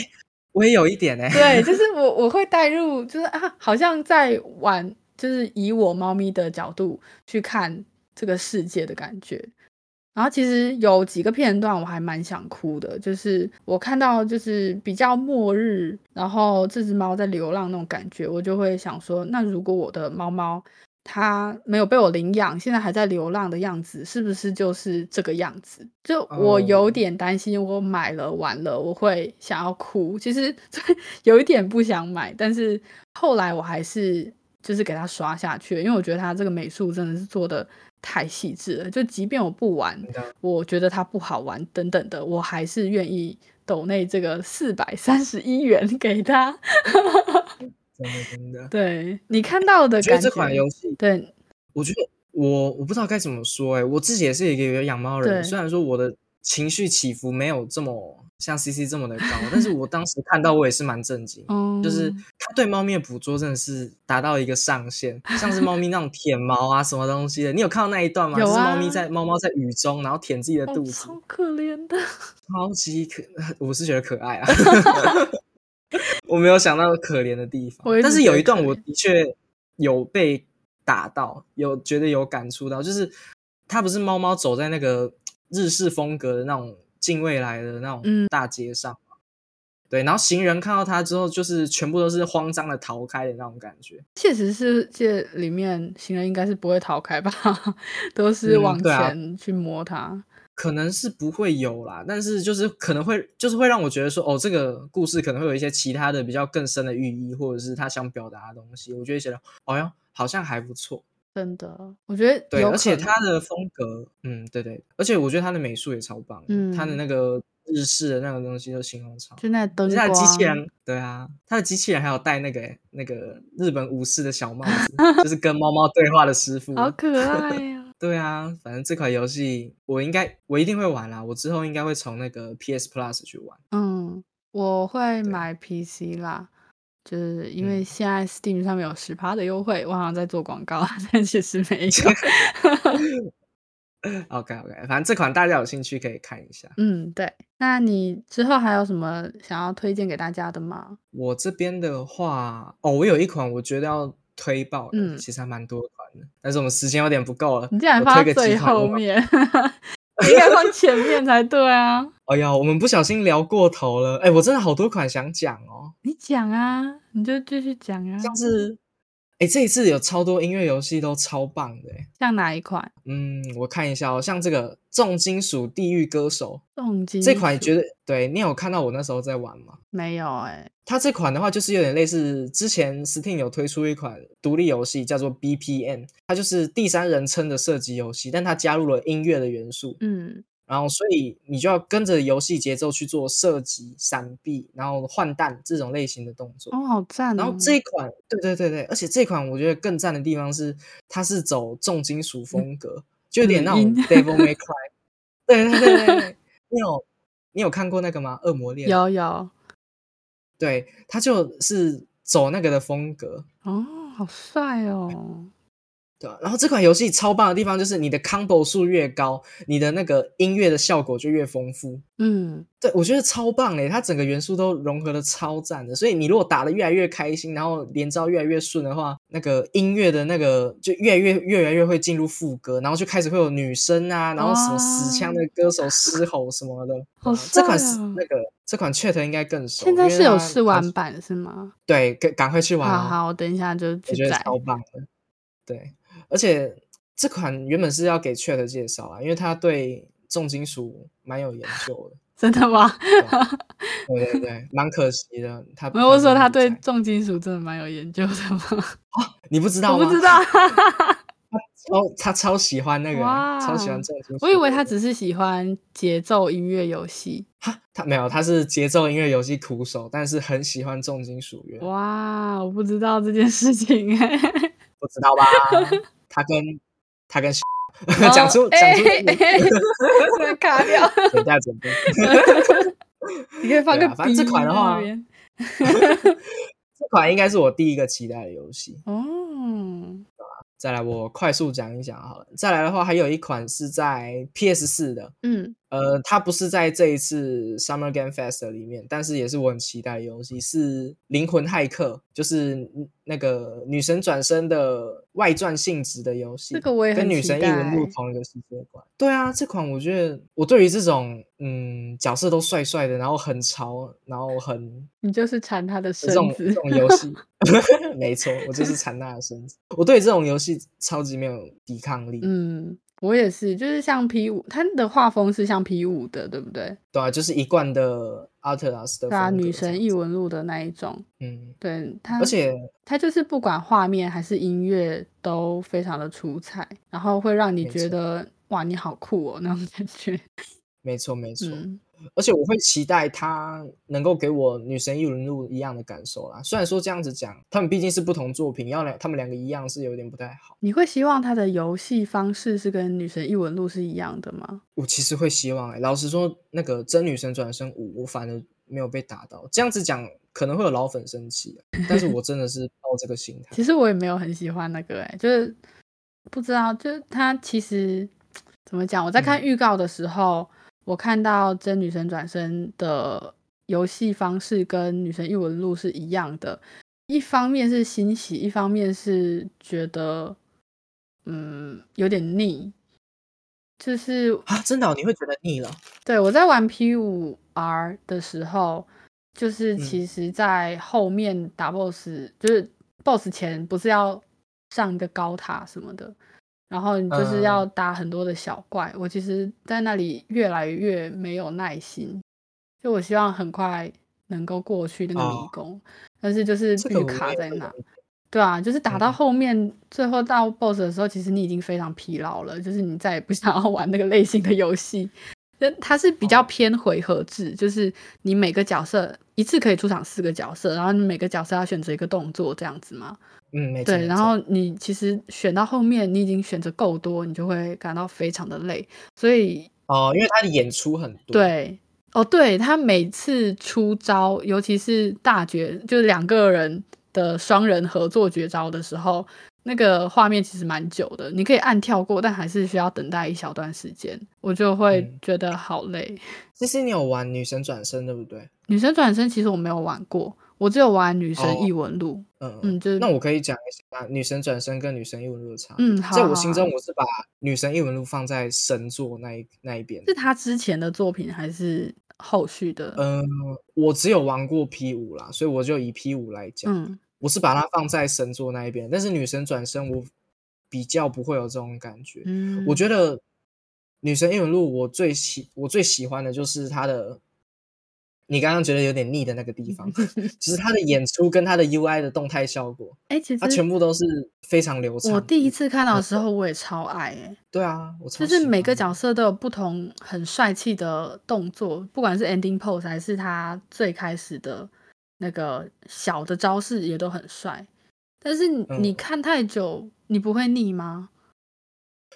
我也有一点哎、对，就 是我我会带入，就是啊，好像在玩，就是以我猫咪的角度去看这个世界的感觉。然后其实有几个片段我还蛮想哭的，就是我看到就是比较末日，然后这只猫在流浪那种感觉，我就会想说，那如果我的猫猫它没有被我领养，现在还在流浪的样子，是不是就是这个样子？就我有哦点担心，我买了完了我会想要哭。其实有一点不想买，但是后来我还是就是给它刷下去，因为我觉得它这个美术真的是做的太细致了。就即便我不玩，我觉得它不好玩等等的，我还是愿意抖内这个四百三十一元 给他。真的真的。对你看到的感我觉得这款游戏，对我觉得我我不知道该怎么说哎、我自己也是一个有养猫人，虽然说我的情绪起伏没有这么像 CC 这么的高，但是我当时看到我也是蛮震惊。嗯，就是他对猫咪的捕捉真的是达到一个上限，像是猫咪那种舔毛啊什么东西的，你有看到那一段吗？有就是猫啊咪在猫猫在雨中，然后舔自己的哦肚子，好可怜的。超级可，我是觉得可爱啊。我没有想到可怜的地方但是有一段我的确有被打到，有觉得有感触到，就是它不是猫猫走在那个日式风格的那种近未来的那种大街上嘛，对，然后行人看到他之后，就是全部都是慌张的逃开的那种感觉。现实世界里面，行人应该是不会逃开吧，都是往前去摸它。可能是不会有啦，但是就是可能会，就是会让我觉得说，哦，这个故事可能会有一些其他的比较更深的寓意，或者是他想表达的东西。我觉得写的，哦哟，好像还不错。真的，我觉得对，而且他的风格，嗯，对对，而且我觉得他的美术也超棒，嗯，他的那个日式的那个东西都形容超，就那灯光，机器人，对啊，他的机器人还有戴那个那个日本武士的小帽子，就是跟猫猫对话的师傅，好可爱 呀。对啊，反正这款游戏我应该我一定会玩啦，我之后应该会从那个 PS Plus 去玩。嗯，我会买 PC 啦，就是因为现在 Steam 上面有十趴的优惠，我好像在做广告，但其实没有。OK OK，反正这款大家有兴趣可以看一下。嗯，对。那你之后还有什么想要推荐给大家的吗？我这边的话，哦，我有一款我觉得要推爆的，其实还蛮多款的。但是我们时间有点不够了，你竟然放最后面，应该放前面才对啊！哎呀，我们不小心聊过头了，哎，我真的好多款想讲哦，你讲啊，你就继续讲啊，像是。哎，这一次有超多音乐游戏都超棒的，像哪一款？嗯，我看一下哦，像这个重金属地狱歌手，重金这款觉得对你有看到我那时候在玩吗？没有哎，它这款的话就是有点类似之前 Steam 有推出一款独立游戏叫做 BPN，它就是第三人称的射击游戏，但它加入了音乐的元素。嗯。然后，所以你就要跟着游戏节奏去做射击、闪避，然后换弹这种类型的动作。哦，好赞！然后这一款，对对对对，而且这款我觉得更赞的地方是，它是走重金属风格，就有点那种 Devil May Cry。对对对对，你有你有看过那个吗？恶魔猎有有。对，他就是走那个的风格。哦，好帅哦。对，然后这款游戏超棒的地方就是你的 combo 数越高，你的那个音乐的效果就越丰富。嗯，对我觉得超棒嘞，它整个元素都融合的超赞的。所以你如果打的越来越开心，然后连招越来越顺的话，那个音乐的那个就越来越越来越会进入副歌，然后就开始会有女生啊，然后什么死腔的歌手嘶吼什么的。好这款是那个这款 Chat 应该更熟。现在是有试玩版是吗？对，赶赶快去玩。好好，我等一下就我觉得超棒的。对。而且这款原本是要给 Chat 介绍啊，因为他对重金属蛮有研究的。真的吗？对对对，蛮可惜的。他没有说他对重金属真的蛮有研究的吗？哦，你不知道吗？我不知道。超他超喜欢那个，超喜欢重金属。我以为他只是喜欢节奏音乐游戏。哈，他没有，他是节奏音乐游戏苦手，但是很喜欢重金属乐。哇，我不知道这件事情哎。不知道吧？他跟他跟讲出 讲出，卡掉，等下准备。你可以放个反正这款的话，这款应该是我第一个期待的游戏哦。再来，我快速讲一讲好了。再来的话，还有一款是在 PS 四的，嗯，呃，它不是在这一次 Summer Game Fest 里面，但是也是我很期待的游戏，是《灵魂骇客》，就是那个女神转身的外传性质的游戏。这个我也跟女神异闻录同一个世界观。对啊，这款我觉得我对于这种嗯角色都帅帅的，然后很潮，然后很 你就是馋他的身子这种游戏。没错，我就是馋他的身子。我对这种游戏超级没有抵抗力。嗯，我也是，就是像 P 五，它的画风是像 P 五的，对不对？对啊，就是一贯的阿特拉斯的。对啊，女神异闻录的那一种。嗯，对，它而且它就是不管画面还是音乐都非常的出彩，然后会让你觉得哇，你好酷哦那种感觉。没错，没错。而且我会期待他能够给我《女神异闻录》一样的感受啦。虽然说这样子讲，他们毕竟是不同作品，要两他们两个一样是有点不太好。你会希望他的游戏方式是跟《女神异闻录》是一样的吗？我其实会希望。哎，老实说，那个《真女神转生五》，我反而没有被打到。这样子讲可能会有老粉生气，但是我真的是抱这个心态。其实我也没有很喜欢那个，哎，就是不知道，就是他其实怎么讲？我在看预告的时候。我看到真女神转身的游戏方式跟女神异闻录是一样的，一方面是欣喜，一方面是觉得嗯有点腻，就是啊，真的、哦，你会觉得腻了？对我在玩 P 五 R 的时候，就是嗯。其实在后面打 BOSS，、就是 BOSS 前不是要上一个高塔什么的，然后你就是嗯要打很多的小怪。我其实，在那里越来越没有耐心，就我希望很快能够过去那个迷哦宫，但是就是必须这个我也卡在那对啊，就是打到嗯后面，最后到 BOSS 的时候，其实你已经非常疲劳了，就是你再也不想要玩那个类型的游戏。就它是比较哦偏回合制，就是你每个角色一次可以出场四个角色，然后你每个角色要选择一个动作这样子嘛。嗯，没错。对，然后你其实选到后面，你已经选择够多，你就会感到非常的累。所以哦，因为他的演出很多。，对，哦，对他每次出招，尤其是大绝，就是两个人的双人合作绝招的时候，那个画面其实蛮久的，你可以按跳过，但还是需要等待一小段时间，我就会嗯觉得好累。其实你有玩女神转身对不对？女神转身其实我没有玩过，我只有玩女神哦异闻录。嗯嗯，就是那我可以讲一下女神转身跟女神异闻录的差。嗯，好好在我心中，我是把女神异闻录放在神作那一那一边。是他之前的作品还是后续的？嗯、我只有玩过 P 五啦，所以我就以 P 五来讲。嗯我是把它放在神作那一边，但是女神转身我比较不会有这种感觉。嗯，我觉得女神异闻录我最喜我最喜欢的就是她的，你刚刚觉得有点腻的那个地方，就是她的演出跟她的 UI 的动态效果，哎、其它实全部都是非常流畅。我第一次看到的时候，我也超爱哎、对啊，我超就是每个角色都有不同很帅气的动作，不管是 ending pose 还是他最开始的那个小的招式，也都很帅。但是你看太久，你不会腻吗？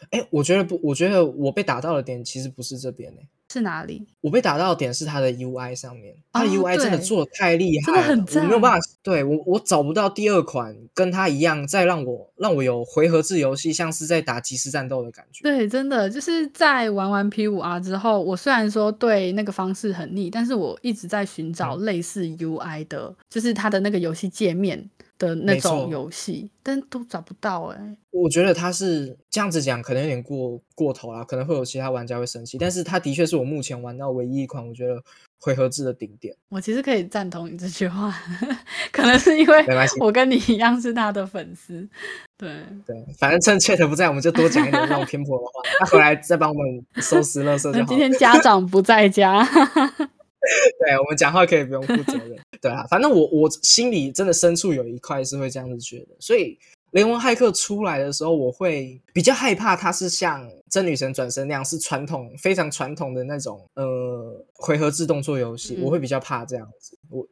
哎，我觉得不，我觉得我被打到的点其实不是这边诶、是哪里？我被打到的点是它的 UI 上面，它 UI 真的做的太厉害了，的很赞我没有办法，对我我找不到第二款跟它一样，再让我让我有回合制游戏，像是在打即时战斗的感觉。对，真的就是在玩完 P 五 R 之后，我虽然说对那个方式很腻，但是我一直在寻找嗯类似 UI 的，就是它的那个游戏界面的那没种错游戏，但都找不到哎、我觉得他是这样子讲，可能有点过过头了，可能会有其他玩家会生气，但是他的确是我目前玩到唯一一款我觉得回合制的顶点。我其实可以赞同你这句话，可能是因为我跟你一样是他的粉丝。对，对，反正趁 Chat 不在，我们就多讲一点那种偏颇的话，他回来再帮我们收拾垃圾就好今天 家长不在家，对我们讲话可以不用负责任。对啊，反正我我心里真的深处有一块是会这样子觉得，所以雷文骇客出来的时候，我会比较害怕它是像真女神转身那样是传统非常传统的那种呃回合制动作游戏，嗯我会比较怕这样子。我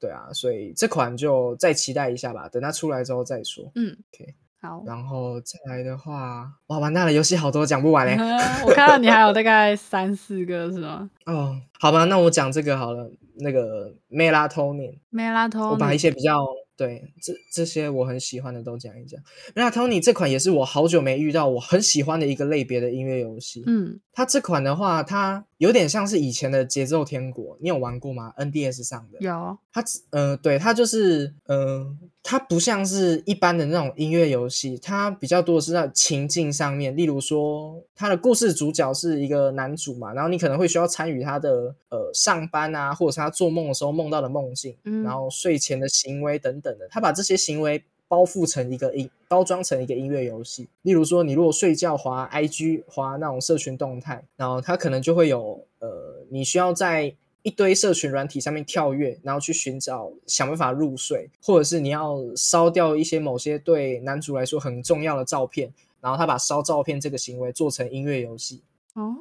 对啊，所以这款就再期待一下吧，等它出来之后再说。嗯 OK 好。然后再来的话，哇，完蛋了，游戏好多讲不完嘞。我看到你还有大概三四个是吗 哦，好吧，那我讲这个好了，那个 melatonin。？Melatonin，我把一些比较对这这些我很喜欢的都讲一讲。那 Tony 这款也是我好久没遇到我很喜欢的一个类别的音乐游戏。嗯，它这款的话，它有点像是以前的节奏天国，你有玩过吗？NDS 上的。有，它只呃，对，它就是呃，它不像是一般的那种音乐游戏，它比较多的是在情境上面。例如说，它的故事主角是一个男主嘛，然后你可能会需要参与他的呃上班啊，或者是他做梦的时候梦到的梦境，嗯然后睡前的行为等等的，他把这些行为。包覆成一个音，包装成一个音乐游戏。例如说，你如果睡觉滑 IG 滑那种社群动态，然后它可能就会有呃，你需要在一堆社群软体上面跳跃，然后去寻找想办法入睡，或者是你要烧掉一些某些对男主来说很重要的照片，然后他把烧照片这个行为做成音乐游戏。哦，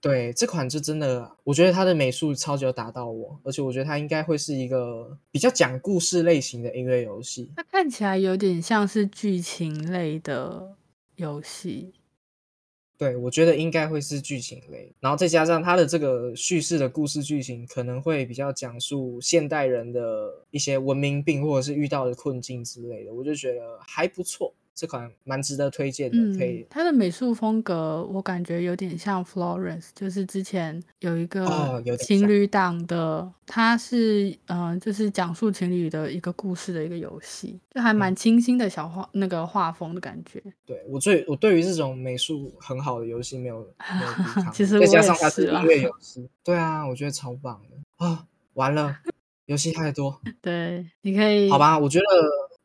对这款就真的，我觉得它的美术超级有打到我，而且我觉得它应该会是一个比较讲故事类型的音乐游戏。它看起来有点像是剧情类的游戏。对，我觉得应该会是剧情类，然后再加上它的这个叙事的故事剧情，可能会比较讲述现代人的一些文明病或者是遇到的困境之类的，我就觉得还不错。这款蛮值得推荐的，可嗯以，它的美术风格我感觉有点像 Florence，就是之前有一哦个情侣档的，它是嗯、呃就是讲述情侣的一个故事的一个游戏，就还嗯蛮清新的小画那个画风的感觉。对我最我对于这种美术很好的游戏没有 没有抵抗，其实我也再加上它是音乐游 戏，对啊，我觉得超棒的啊！完了，游戏太多，对，你可以好，吧，我觉得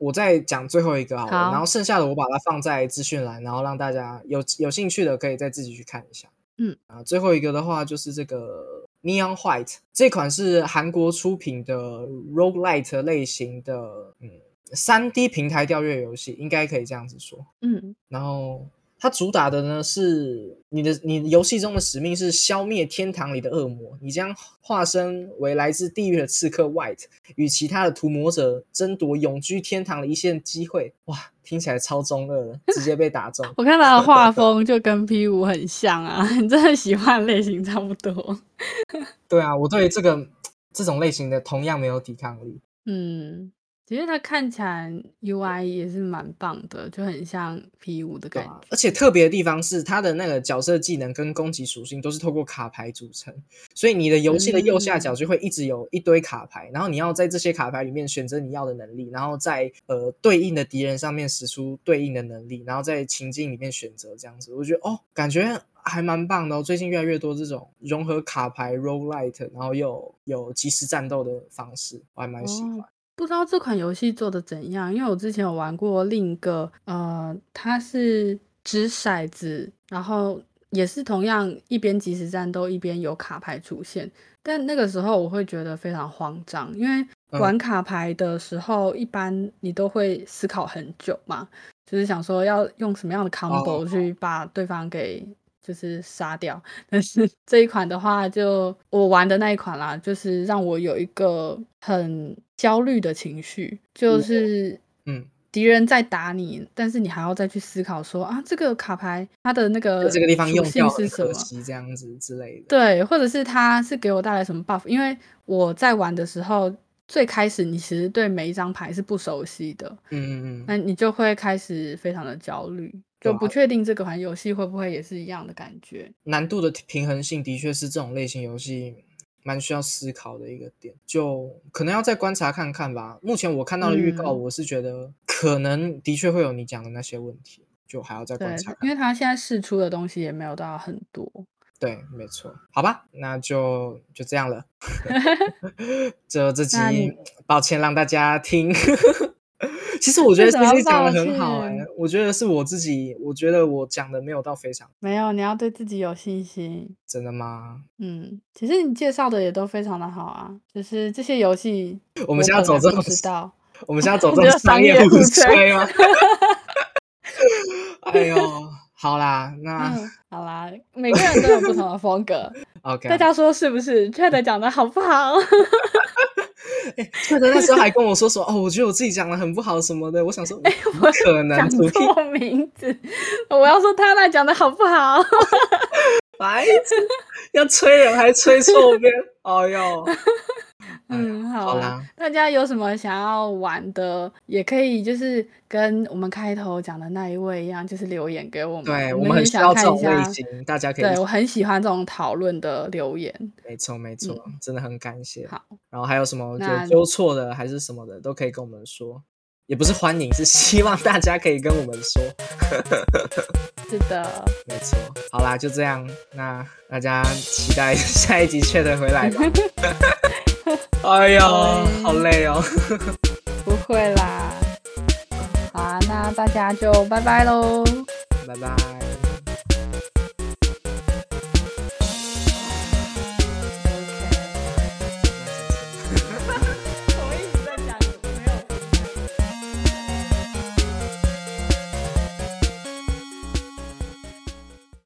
我再讲最后一个好了，好然后剩下的我把它放在资讯栏，然后让大家有有兴趣的可以再自己去看一下。嗯啊，最后一个的话就是这个 Neon White 这款是韩国出品的 roguelite 类型的，嗯，三 D 平台调阅游戏，应该可以这样子说。嗯然后它主打的呢是你的你游戏中的使命是消灭天堂里的恶魔，你将化身为来自地狱的刺客 White，与其他的屠魔者争夺永居天堂的一线机会。哇，听起来超中二的，直接被打中。我看他的画风就跟 P 五很像啊，你真的喜欢类型差不多。对啊，我对这个这种类型的同样没有抵抗力。嗯，其实它看起来 UI 也是蛮棒的，就很像 P 五的感觉。而且特别的地方是，它的那个角色技能跟攻击属性都是透过卡牌组成，所以你的游戏的右下角就会一直有一堆卡牌，然后你要在这些卡牌里面选择你要的能力，然后在呃对应的敌人上面使出对应的能力，然后在情境里面选择这样子。我觉得哦，感觉还蛮棒的哦。最近越来越多这种融合卡牌 roguelite，然后又有有即时战斗的方式，我还蛮喜欢。哦不知道这款游戏做的怎样，因为我之前有玩过另一个，呃，它是掷骰子，然后也是同样一边即时战斗一边有卡牌出现，但那个时候我会觉得非常慌张，因为嗯。玩卡牌的时候，一般你都会思考很久嘛，就是想说要用什么样的 combo 哦去把对方给就是杀掉。但是这一款的话就，我玩的那一款啦，就是让我有一个很焦虑的情绪，就是嗯，敌人在打你，但是你还要再去思考说啊，这个卡牌它的那个这个地方属用掉是什么？可惜，这样子之类的。对，或者是它是给我带来什么 buff？因为我在玩的时候，最开始你其实对每一张牌是不熟悉的，嗯嗯嗯。那你就会开始非常的焦虑，就不确定这款游戏会不会也是一样的感觉。难度的平衡性的确是这种类型游戏蛮需要思考的一个点，就可能要再观察看看吧。目前我看到的预告，嗯我是觉得可能的确会有你讲的那些问题，就还要再观察，看因为它现在试出的东西也没有到很多。对，没错，好吧，那就就这样了。就这集抱歉让大家听。其实我觉得为什么要这集讲的很好哎、歉我觉得是我自己，我觉得我讲的没有到非常没有，你要对自己有信心。真的吗？嗯，其实你介绍的也都非常的好啊，就是这些游戏，我们现在走这不 种知道。我们现在走这就是种商业互吹吗？哎呦，好啦，那、嗯，好啦，每个人都有不同的风格，OK，大家说是不是 c h a 讲的好不好？特德那时候还 跟我说说，哦，我觉得我自己讲的很不好什么的。我想说，哎，我可能讲错名字，我要说他那讲的好不好？白痴，要吹人还吹错边，哎呦，嗯，好啦好啦，大家有什么想要玩的，也可以就是跟我们开头讲的那一位一样，就是留言给我们。对我们很需要种类下。型，大家可以对我很喜欢这种讨论的留言。没错没错，真的很感谢。好，然后还有什么那有纠错的还是什么的，都可以跟我们说。也不是欢迎，是希望大家可以跟我们说。是的，没错，好啦，就这样，那大家期待下一集 Chat 回来吧。哎呀，好累哦。不会啦。好啊，那大家就拜拜喽。拜拜。